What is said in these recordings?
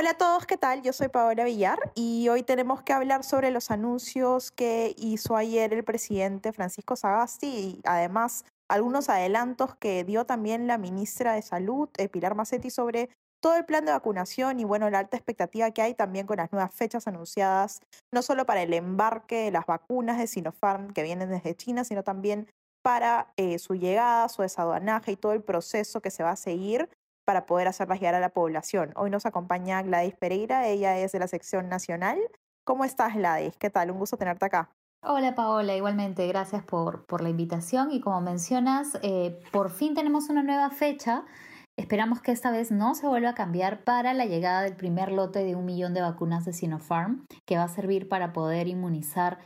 Hola a todos, ¿qué tal? Yo soy Paola Villar y hoy tenemos que hablar sobre los anuncios que hizo ayer el presidente Francisco Sagasti y además algunos adelantos que dio también la ministra de Salud, eh, Pilar Macetti, sobre todo el plan de vacunación y bueno, la alta expectativa que hay también con las nuevas fechas anunciadas, no solo para el embarque de las vacunas de Sinopharm que vienen desde China, sino también para eh, su llegada, su desaduanaje y todo el proceso que se va a seguir para poder hacerlas llegar a la población. Hoy nos acompaña Gladys Pereira, ella es de la sección nacional. ¿Cómo estás, Gladys? ¿Qué tal? Un gusto tenerte acá. Hola Paola, igualmente gracias por, por la invitación y como mencionas, eh, por fin tenemos una nueva fecha. Esperamos que esta vez no se vuelva a cambiar para la llegada del primer lote de un millón de vacunas de Sinopharm, que va a servir para poder inmunizar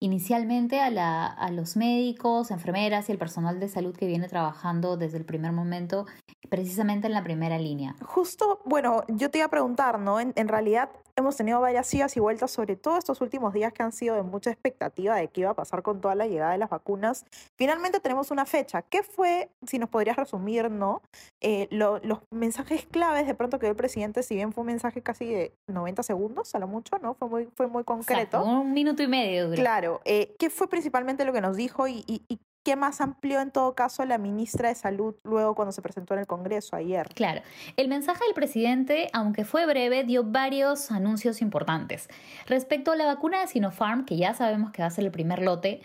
inicialmente a, la, a los médicos, enfermeras y el personal de salud que viene trabajando desde el primer momento, precisamente en la primera línea. Justo, bueno, yo te iba a preguntar, ¿no? En, en realidad hemos tenido varias idas y vueltas, sobre todo estos últimos días que han sido de mucha expectativa de qué iba a pasar con toda la llegada de las vacunas. Finalmente tenemos una fecha. ¿Qué fue, si nos podrías resumir, ¿no? Eh, lo, los mensajes claves de pronto que dio el presidente, si bien fue un mensaje casi de 90 segundos, a lo mucho, ¿no? Fue muy, fue muy concreto. Un minuto y medio. Creo. Claro. Eh, ¿Qué fue principalmente lo que nos dijo y, ¿Qué más amplió en todo caso la ministra de Salud luego cuando se presentó en el Congreso ayer? Claro, el mensaje del presidente, aunque fue breve, dio varios anuncios importantes. Respecto a la vacuna de Sinopharm, que ya sabemos que va a ser el primer lote,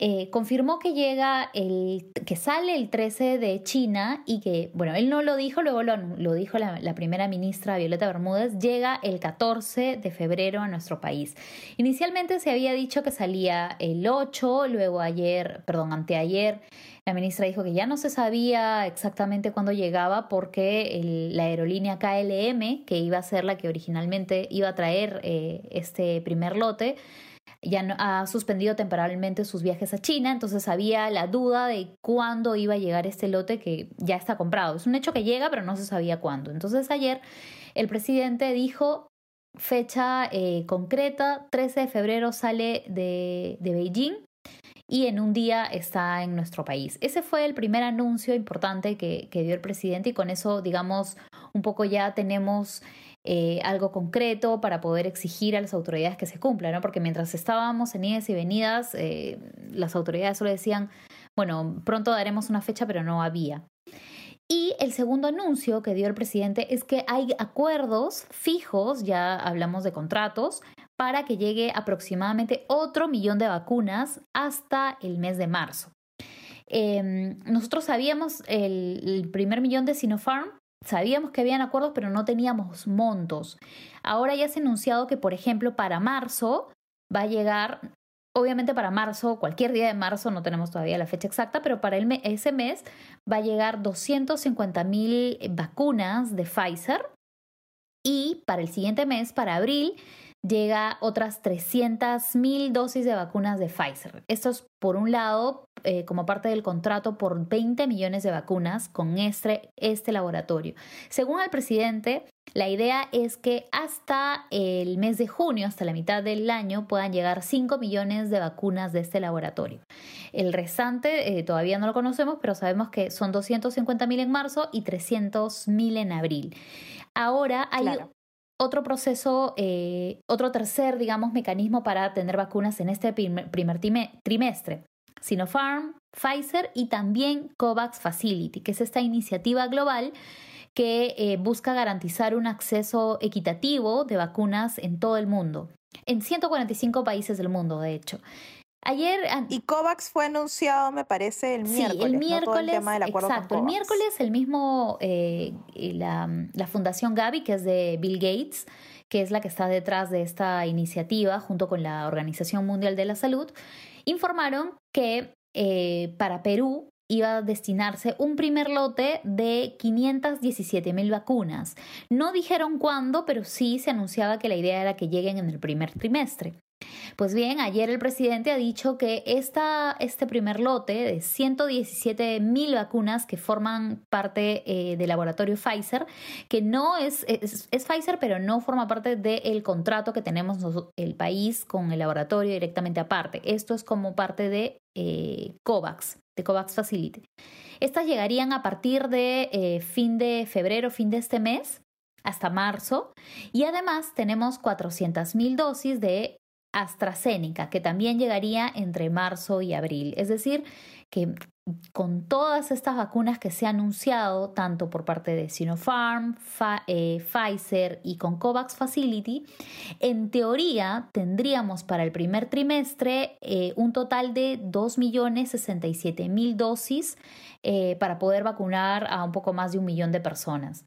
eh, confirmó que llega el que sale el 13 de China y que, bueno, él no lo dijo, luego lo, lo dijo la, primera ministra Violeta Bermúdez, llega el 14 de febrero a nuestro país. Inicialmente se había dicho que salía el 8, luego ayer, perdón, anteayer, la ministra dijo que ya no se sabía exactamente cuándo llegaba porque el, la aerolínea KLM, que iba a ser la que originalmente iba a traer eh, este primer lote, ya no, ha suspendido temporalmente sus viajes a China, entonces había la duda de cuándo iba a llegar este lote que ya está comprado. Es un hecho que llega, pero no se sabía cuándo. Entonces ayer el presidente dijo fecha eh, concreta, 13 de febrero sale de, de Beijing y en un día está en nuestro país. Ese fue el primer anuncio importante que, que dio el presidente y con eso, digamos, un poco ya tenemos eh, algo concreto para poder exigir a las autoridades que se cumpla, ¿no? Porque mientras estábamos en idas y venidas, eh, las autoridades solo decían, bueno, pronto daremos una fecha, pero no había. Y el segundo anuncio que dio el presidente es que hay acuerdos fijos, ya hablamos de contratos, para que llegue aproximadamente otro millón de vacunas hasta el mes de marzo. Eh, nosotros sabíamos el, el, primer millón de Sinopharm, sabíamos que habían acuerdos, pero no teníamos montos. Ahora ya se ha anunciado que, por ejemplo, para marzo va a llegar, obviamente para marzo, cualquier día de marzo, no tenemos todavía la fecha exacta, pero para ese mes va a llegar 250 mil vacunas de Pfizer. Y para el siguiente mes, para abril, llega otras 300 mil dosis de vacunas de Pfizer. Esto es, por un lado, eh, como parte del contrato por 20 millones de vacunas con este, este laboratorio. Según el presidente, la idea es que hasta el mes de junio, hasta la mitad del año, puedan llegar 5 millones de vacunas de este laboratorio. El restante eh, todavía no lo conocemos, pero sabemos que son 250 mil en marzo y 300 mil en abril. Ahora hay otro proceso, eh, otro tercer, digamos, mecanismo para tener vacunas en este primer, primer trimestre. Sinopharm, Pfizer y también COVAX Facility, que es esta iniciativa global que eh, busca garantizar un acceso equitativo de vacunas en todo el mundo, en 145 países del mundo, de hecho. Ayer. Y COVAX fue anunciado, me parece, el miércoles. Sí, el miércoles. ¿no? el tema del acuerdo exacto. Con el miércoles, el mismo. Eh, la, la, Fundación Gavi, que es de Bill Gates, que es la que está detrás de esta iniciativa, junto con la Organización Mundial de la Salud, informaron que eh, para Perú iba a destinarse un primer lote de 517 mil vacunas. No dijeron cuándo, pero sí se anunciaba que la idea era que lleguen en el primer trimestre. Pues bien, ayer el presidente ha dicho que esta, este primer lote de 117 mil vacunas que forman parte eh, del laboratorio Pfizer, que no es, es, Pfizer, pero no forma parte del contrato que tenemos el país con el laboratorio directamente aparte. Esto es como parte de eh, COVAX, de COVAX Facility. Estas llegarían a partir de eh, fin de febrero, fin de este mes, hasta marzo. Y además tenemos 400.000 dosis de AstraZeneca, que también llegaría entre marzo y abril. Es decir, que con todas estas vacunas que se ha anunciado, tanto por parte de Sinopharm, eh, Pfizer y con COVAX Facility, en teoría tendríamos para el primer trimestre eh, un total de 2.067.000 dosis eh, para poder vacunar a un poco más de un millón de personas.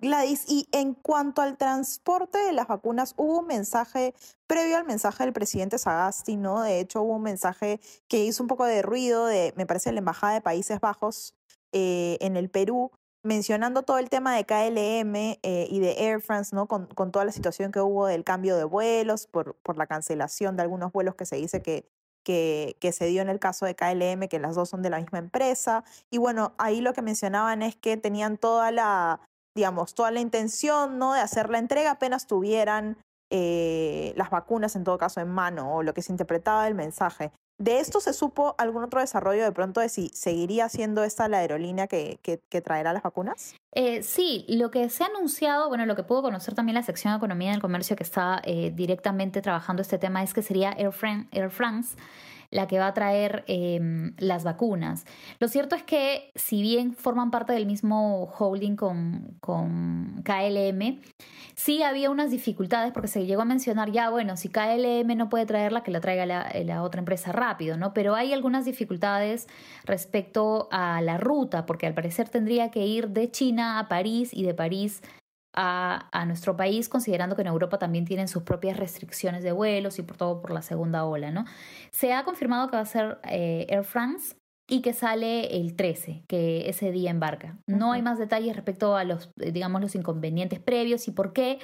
Gladys, y en cuanto al transporte de las vacunas, hubo un mensaje previo al mensaje del presidente Sagasti, ¿no? De hecho, hubo un mensaje que hizo un poco de ruido de, me parece, la Embajada de Países Bajos eh, en el Perú, mencionando todo el tema de KLM eh, y de Air France, ¿no? Con, con, toda la situación que hubo del cambio de vuelos, por, por la cancelación de algunos vuelos que se dice que que, se dio en el caso de KLM, que las dos son de la misma empresa. Y bueno, ahí lo que mencionaban es que tenían toda la, digamos, toda la intención ¿no? de hacer la entrega apenas tuvieran eh, las vacunas, en todo caso, en mano, o lo que se interpretaba del mensaje. ¿De esto se supo algún otro desarrollo de pronto de si seguiría siendo esta la aerolínea que, que, traerá las vacunas? Eh, sí, lo que se ha anunciado, bueno, lo que pudo conocer también la sección de Economía del Comercio que está eh, directamente trabajando este tema es que sería Air, Air France la que va a traer em, las vacunas. Lo cierto es que si bien forman parte del mismo holding con, con KLM, sí había unas dificultades porque se llegó a mencionar ya, bueno, si KLM no puede traerla, que la traiga la, la otra empresa rápido, ¿no? Pero hay algunas dificultades respecto a la ruta, porque al parecer tendría que ir de China a París y de París a, nuestro país, considerando que en Europa también tienen sus propias restricciones de vuelos y por todo por la segunda ola, ¿no? Se ha confirmado que va a ser eh, Air France y que sale el 13, que ese día embarca. No hay más detalles respecto a los, digamos, los inconvenientes previos y por qué,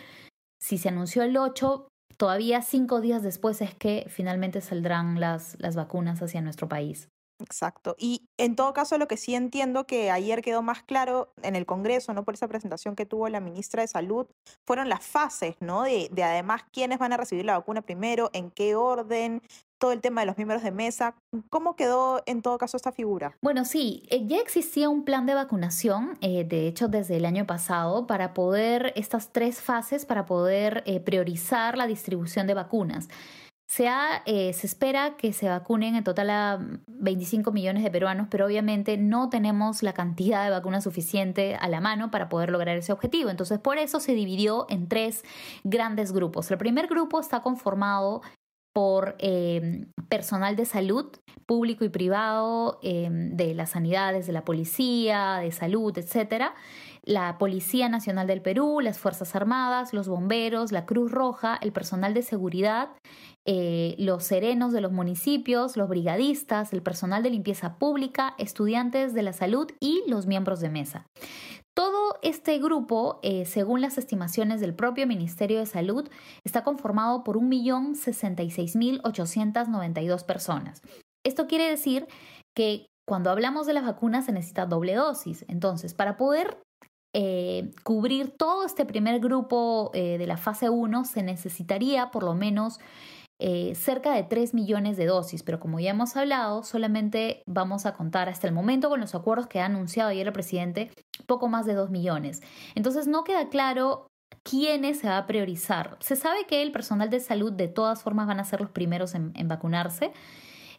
si se anunció el 8, todavía cinco días después es que finalmente saldrán las, las vacunas hacia nuestro país. Exacto. Y en todo caso, lo que sí entiendo que ayer quedó más claro en el Congreso, ¿no? Por esa presentación que tuvo la ministra de Salud, fueron las fases, ¿no? De, de además quiénes van a recibir la vacuna primero, en qué orden, todo el tema de los miembros de mesa. ¿Cómo quedó en todo caso esta figura? Bueno, sí, eh, ya existía un plan de vacunación, eh, de hecho desde el año pasado, para poder, estas tres fases, para poder eh, priorizar la distribución de vacunas. Se, eh, se espera que se vacunen en total a 25 millones de peruanos, pero obviamente no tenemos la cantidad de vacunas suficiente a la mano para poder lograr ese objetivo. Entonces, por eso se dividió en tres grandes grupos. El primer grupo está conformado por eh, personal de salud público y privado, eh, de las sanidades, de la policía, de salud, etcétera la Policía Nacional del Perú, las Fuerzas Armadas, los bomberos, la Cruz Roja, el personal de seguridad, eh, los serenos de los municipios, los brigadistas, el personal de limpieza pública, estudiantes de la salud y los miembros de mesa. Todo este grupo, eh, según las estimaciones del propio Ministerio de Salud, está conformado por 1.066.892 personas. Esto quiere decir que cuando hablamos de las vacunas se necesita doble dosis. Entonces, para poder eh, cubrir todo este primer grupo de la fase 1 se necesitaría por lo menos eh, cerca de 3 millones de dosis, pero como ya hemos hablado, solamente vamos a contar hasta el momento con los acuerdos que ha anunciado ayer el presidente, poco más de 2 millones. Entonces no queda claro quiénes se va a priorizar. Se sabe que el personal de salud de todas formas van a ser los primeros en vacunarse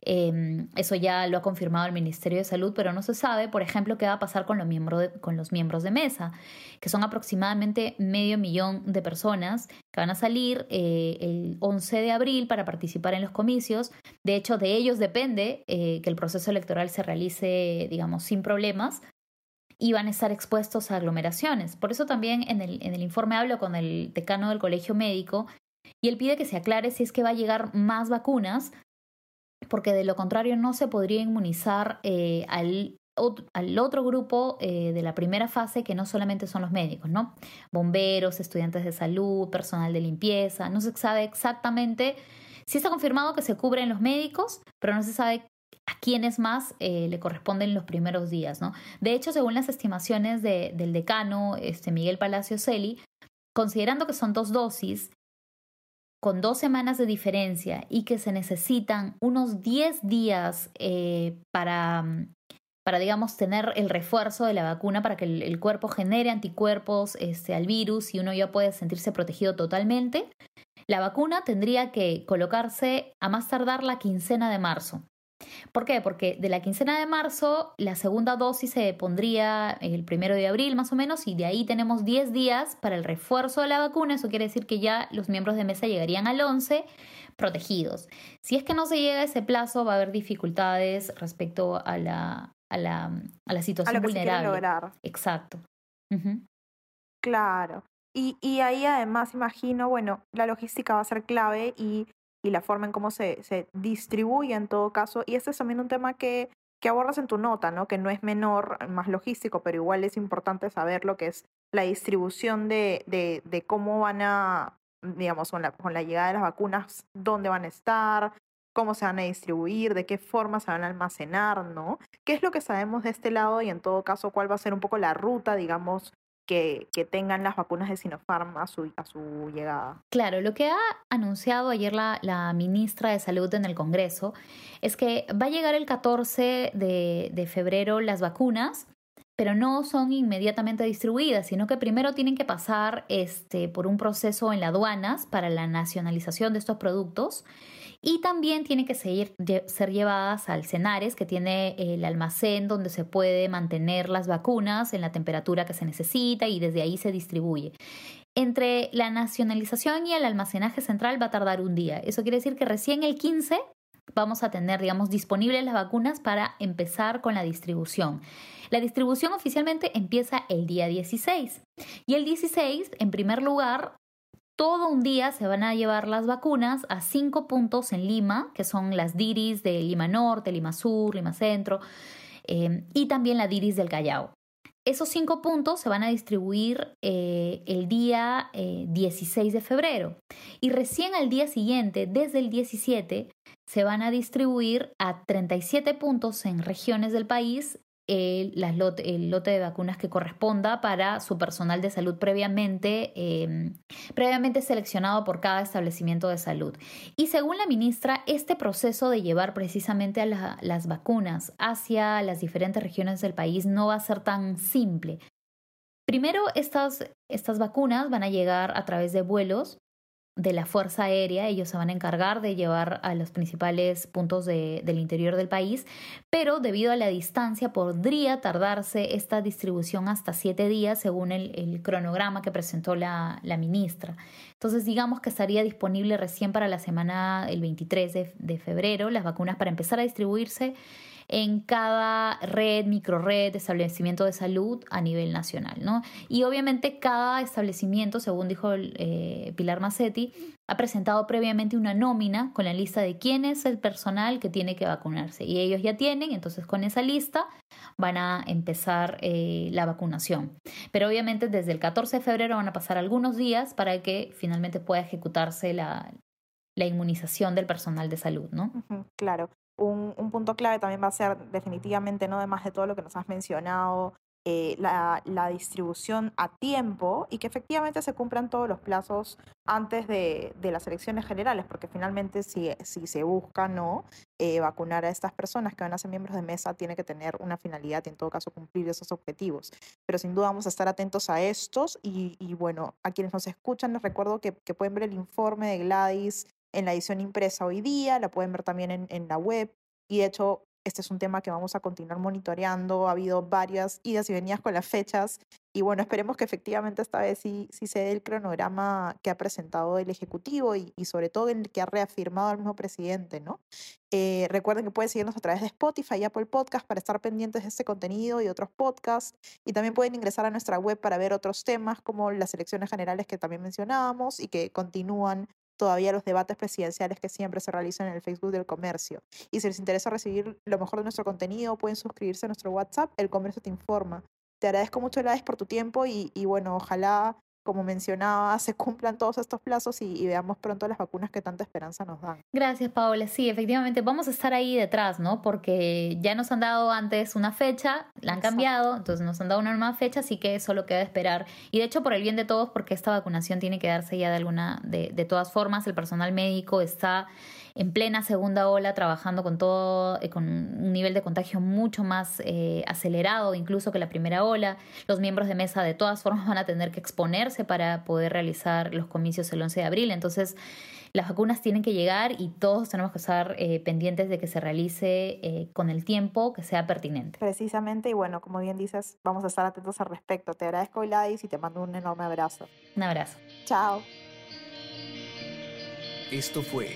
Em, eso ya lo ha confirmado el Ministerio de Salud, pero no se sabe, por ejemplo, qué va a pasar con los, miembros de, con los miembros de mesa, que son aproximadamente medio millón de personas que van a salir eh, el 11 de abril para participar en los comicios. De hecho, de ellos depende eh, que el proceso electoral se realice, digamos, sin problemas y van a estar expuestos a aglomeraciones. Por eso también en el, en el informe hablo con el decano del Colegio Médico y él pide que se aclare si es que va a llegar más vacunas porque de lo contrario no se podría inmunizar eh, al, al, otro grupo eh, de la primera fase, que no solamente son los médicos, ¿no? Bomberos, estudiantes de salud, personal de limpieza, no se sabe exactamente Sí está confirmado que se cubren los médicos, pero no se sabe a quiénes más eh, le corresponden los primeros días, ¿no? De hecho, según las estimaciones del decano este, Miguel Palacio Celi, considerando que son dos dosis, con dos semanas de diferencia y que se necesitan unos 10 días eh, para, para, digamos, tener el refuerzo de la vacuna para que el, cuerpo genere anticuerpos este, al virus y uno ya puede sentirse protegido totalmente, la vacuna tendría que colocarse a más tardar la quincena de marzo. ¿Por qué? Porque de la quincena de marzo la segunda dosis se pondría el primero de abril más o menos y de ahí tenemos 10 días para el refuerzo de la vacuna. Eso quiere decir que ya los miembros de mesa llegarían al 11 protegidos. Si es que no se llega a ese plazo va a haber dificultades respecto a la, a la, a la situación a lo que vulnerable. Se lograr. Exacto. Claro. Y, y ahí además imagino, bueno, la logística va a ser clave y y la forma en cómo se, se distribuye en todo caso. Y este es también un tema que, que abordas en tu nota, ¿no? Que no es menor, más logístico, pero igual es importante saber lo que es la distribución de, de, de cómo van a, digamos, con la, con la llegada de las vacunas, dónde van a estar, cómo se van a distribuir, de qué forma se van a almacenar, ¿no? ¿Qué es lo que sabemos de este lado y en todo caso cuál va a ser un poco la ruta, digamos, que, tengan las vacunas de Sinopharm a su, llegada. Claro, lo que ha anunciado ayer la, la, ministra de Salud en el Congreso es que va a llegar el 14 de, febrero las vacunas pero no son inmediatamente distribuidas, sino que primero tienen que pasar este, por un proceso en las aduanas para la nacionalización de estos productos y también tienen que ser, ser llevadas al CENARES, que tiene el almacén donde se puede mantener las vacunas en la temperatura que se necesita y desde ahí se distribuye. Entre la nacionalización y el almacenaje central va a tardar un día. Eso quiere decir que recién el 15 vamos a tener, digamos, disponibles las vacunas para empezar con la distribución. La distribución oficialmente empieza el día 16 y el 16, en primer lugar, todo un día se van a llevar las vacunas a cinco puntos en Lima, que son las DIRIS de Lima Norte, Lima Sur, Lima Centro, eh, y también la DIRIS del Callao. Esos cinco puntos se van a distribuir eh, el día 16 eh, de febrero y recién al día siguiente, desde el 17, se van a distribuir a 37 puntos en regiones del país el, lote, de vacunas que corresponda para su personal de salud previamente, em, previamente seleccionado por cada establecimiento de salud. Y según la ministra, este proceso de llevar precisamente a las vacunas hacia las diferentes regiones del país no va a ser tan simple. Primero, estas, estas vacunas van a llegar a través de vuelos de la Fuerza Aérea. Ellos se van a encargar de llevar a los principales puntos del interior del país, pero debido a la distancia podría tardarse esta distribución hasta siete días según el, cronograma que presentó la, ministra. Entonces digamos que estaría disponible recién para la semana el 23 de, de febrero las vacunas para empezar a distribuirse en cada red, microred, establecimiento de salud a nivel nacional. ¿no? Y obviamente cada establecimiento, según dijo eh, Pilar Macetti, ha presentado previamente una nómina con la lista de quién es el personal que tiene que vacunarse. Y ellos ya tienen, entonces con esa lista van a empezar eh, la vacunación. Pero obviamente desde el 14 de febrero van a pasar algunos días para que finalmente pueda ejecutarse la, la inmunización del personal de salud, ¿no? Claro un, un, punto clave también va a ser definitivamente, no además de todo lo que nos has mencionado, eh, la, distribución a tiempo y que efectivamente se cumplan todos los plazos antes de, las elecciones generales, porque finalmente si, se busca no eh, vacunar a estas personas que van a ser miembros de mesa, tiene que tener una finalidad y en todo caso cumplir esos objetivos. Pero sin duda vamos a estar atentos a estos y, y bueno, a quienes nos escuchan les recuerdo que, que pueden ver el informe de Gladys en la edición impresa hoy día, la pueden ver también en, en la web y de hecho este es un tema que vamos a continuar monitoreando. Ha habido varias idas y venidas con las fechas y bueno, esperemos que efectivamente esta vez sí, sí se dé el cronograma que ha presentado el Ejecutivo y, y sobre todo el que ha reafirmado el mismo presidente, ¿no? Eh, recuerden que pueden seguirnos a través de Spotify y Apple Podcast para estar pendientes de este contenido y otros podcasts. Y también pueden ingresar a nuestra web para ver otros temas como las elecciones generales que también mencionábamos y que continúan todavía los debates presidenciales que siempre se realizan en el Facebook del comercio. Y si les interesa recibir lo mejor de nuestro contenido, pueden suscribirse a nuestro WhatsApp, El Comercio Te Informa. Te agradezco mucho, Gladys, por tu tiempo y bueno, ojalá como mencionaba, se cumplan todos estos plazos y, veamos pronto las vacunas que tanta esperanza nos dan. Gracias, Paola. Sí, efectivamente, vamos a estar ahí detrás, ¿no? Porque ya nos han dado antes una fecha, la han cambiado, entonces nos han dado una nueva fecha, así que solo queda esperar. Y de hecho, por el bien de todos, porque esta vacunación tiene que darse ya de alguna, de, de todas formas, el personal médico está en plena segunda ola, trabajando con todo, eh, con un nivel de contagio mucho más eh, acelerado incluso que la primera ola. Los miembros de mesa de todas formas van a tener que exponerse para poder realizar los comicios el 11 de abril. Entonces, las vacunas tienen que llegar y todos tenemos que estar eh, pendientes de que se realice con el tiempo que sea pertinente. Precisamente, y bueno, como bien dices, vamos a estar atentos al respecto. Te agradezco, Gladys, y te mando un enorme abrazo. Un abrazo. Chao. Esto fue